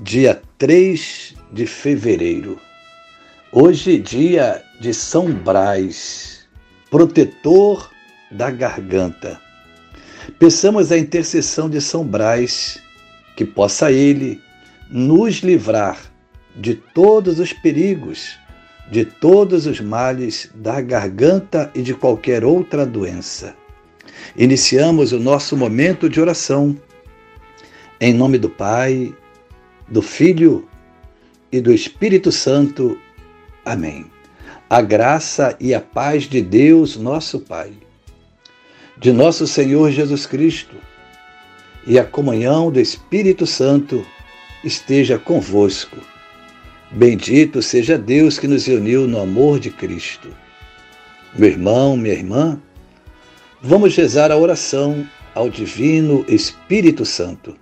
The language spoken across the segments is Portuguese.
dia 3 de fevereiro. Hoje, dia de São Brás, protetor da garganta. Peçamos a intercessão de São Brás, que possa ele nos livrar de todos os perigos, de todos os males da garganta e de qualquer outra doença. Iniciamos o nosso momento de oração. Em nome do Pai, do Filho e do Espírito Santo. Amém. A graça e a paz de Deus, nosso Pai, de nosso Senhor Jesus Cristo e a comunhão do Espírito Santo esteja convosco. Bendito seja Deus que nos uniu no amor de Cristo. Meu irmão, minha irmã, vamos rezar a oração ao Divino Espírito Santo.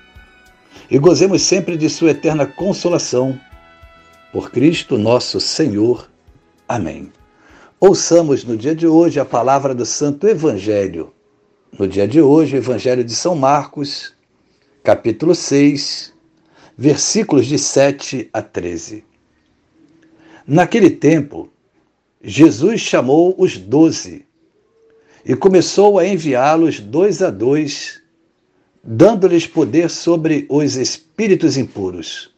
e gozemos sempre de Sua eterna consolação. Por Cristo nosso Senhor. Amém. Ouçamos no dia de hoje a palavra do Santo Evangelho. No dia de hoje, o Evangelho de São Marcos, capítulo 6, versículos de 7 a 13. Naquele tempo, Jesus chamou os doze e começou a enviá-los dois a dois dando-lhes poder sobre os espíritos impuros.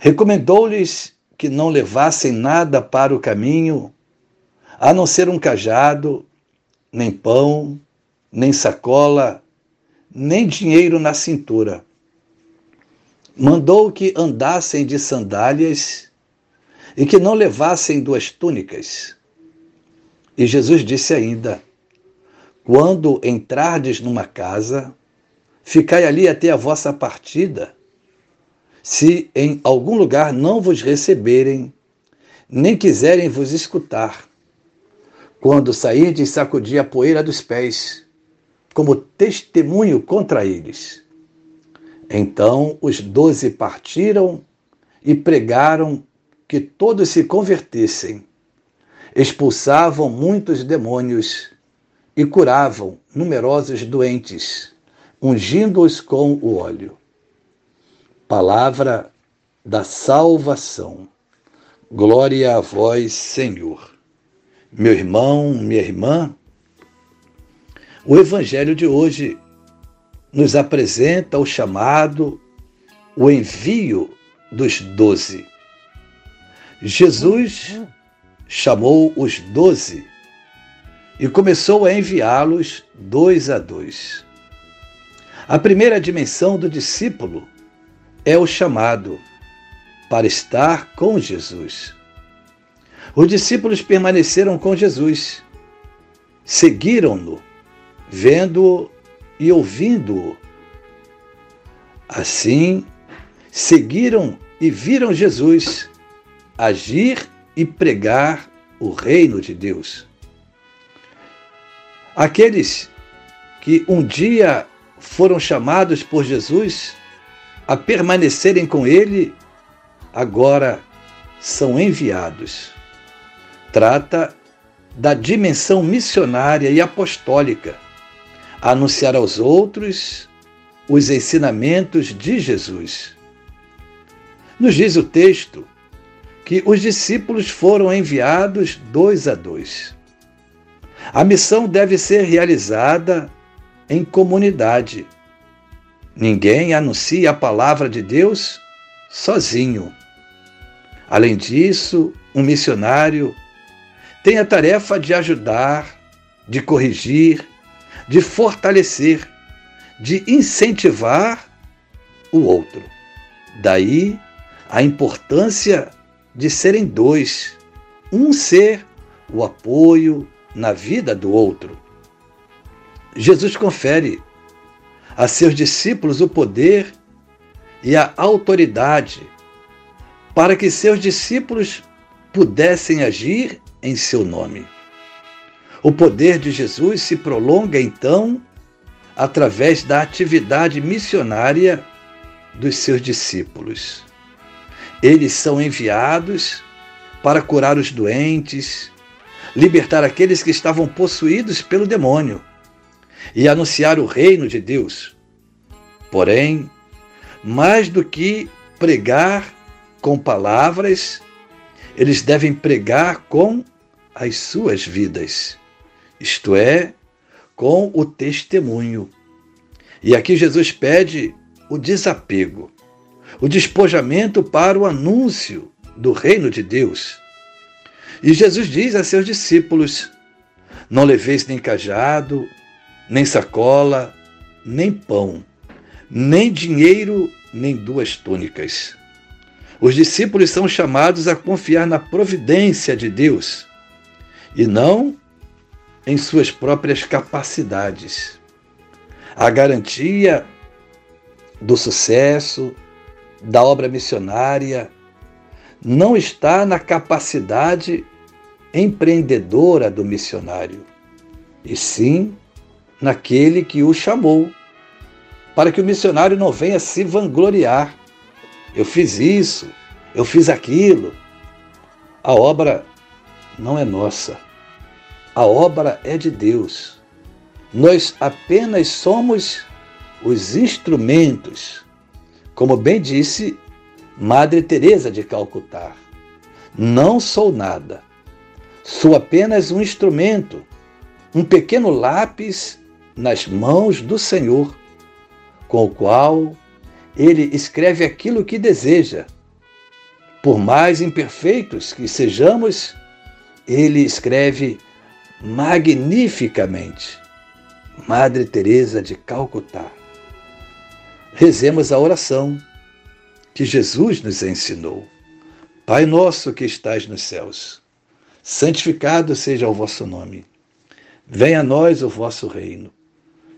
Recomendou-lhes que não levassem nada para o caminho, a não ser um cajado, nem pão, nem sacola, nem dinheiro na cintura. Mandou que andassem de sandálias e que não levassem duas túnicas. E Jesus disse ainda: Quando entrardes numa casa, Ficai ali até a vossa partida. Se em algum lugar não vos receberem, nem quiserem vos escutar, quando sairdes, sacudi a poeira dos pés, como testemunho contra eles. Então os doze partiram e pregaram que todos se convertessem. Expulsavam muitos demônios e curavam numerosos doentes ungindo-os com o óleo. Palavra da salvação. Glória a vós, Senhor. Meu irmão, minha irmã, o Evangelho de hoje nos apresenta o chamado, o envio dos doze. Jesus chamou os doze e começou a enviá-los dois a dois. A primeira dimensão do discípulo é o chamado para estar com Jesus. Os discípulos permaneceram com Jesus, seguiram-no, vendo-o e ouvindo-o. Assim, seguiram e viram Jesus agir e pregar o reino de Deus. Aqueles que um dia foram chamados por Jesus a permanecerem com Ele, agora são enviados. Trata da dimensão missionária e apostólica, anunciar aos outros os ensinamentos de Jesus. Nos diz o texto que os discípulos foram enviados dois a dois. A missão deve ser realizada em comunidade. Ninguém anuncia a palavra de Deus sozinho. Além disso, um missionário tem a tarefa de ajudar, de corrigir, de fortalecer, de incentivar o outro. Daí a importância de serem dois, um ser o apoio na vida do outro. Jesus confere a seus discípulos o poder e a autoridade para que seus discípulos pudessem agir em seu nome. O poder de Jesus se prolonga então através da atividade missionária dos seus discípulos. Eles são enviados para curar os doentes, libertar aqueles que estavam possuídos pelo demônio e anunciar o reino de Deus. Porém, mais do que pregar com palavras, eles devem pregar com as suas vidas, isto é, com o testemunho. E aqui Jesus pede o desapego, o despojamento para o anúncio do reino de Deus. E Jesus diz a seus discípulos: Não leveis nem cajado, nem sacola, nem pão, nem dinheiro, nem duas túnicas. Os discípulos são chamados a confiar na providência de Deus e não em suas próprias capacidades. A garantia do sucesso, da obra missionária, não está na capacidade empreendedora do missionário, e sim naquele que o chamou, para que o missionário não venha se vangloriar. Eu fiz isso, eu fiz aquilo. A obra não é nossa. A obra é de Deus. Nós apenas somos os instrumentos. Como bem disse Madre Teresa de Calcutá, não sou nada. Sou apenas um instrumento, um pequeno lápis nas mãos do Senhor, com o qual ele escreve aquilo que deseja. Por mais imperfeitos que sejamos, ele escreve magnificamente. Madre Teresa de Calcutá. Rezemos a oração que Jesus nos ensinou. Pai nosso que estás nos céus, santificado seja o vosso nome. Venha a nós o vosso reino.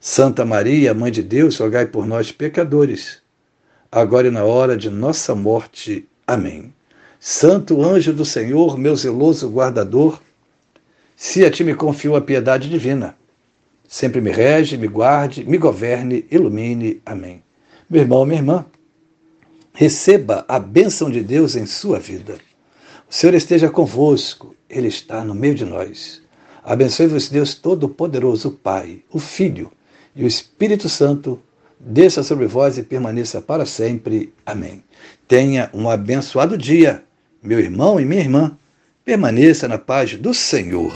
Santa Maria, Mãe de Deus, rogai por nós, pecadores, agora e na hora de nossa morte. Amém. Santo anjo do Senhor, meu zeloso guardador, se a ti me confio a piedade divina, sempre me rege, me guarde, me governe, ilumine. Amém. Meu irmão, minha irmã, receba a bênção de Deus em sua vida. O Senhor esteja convosco, Ele está no meio de nós. Abençoe-vos, Deus Todo-Poderoso, Pai, o Filho e o Espírito Santo desça sobre vós e permaneça para sempre. Amém. Tenha um abençoado dia, meu irmão e minha irmã. Permaneça na paz do Senhor.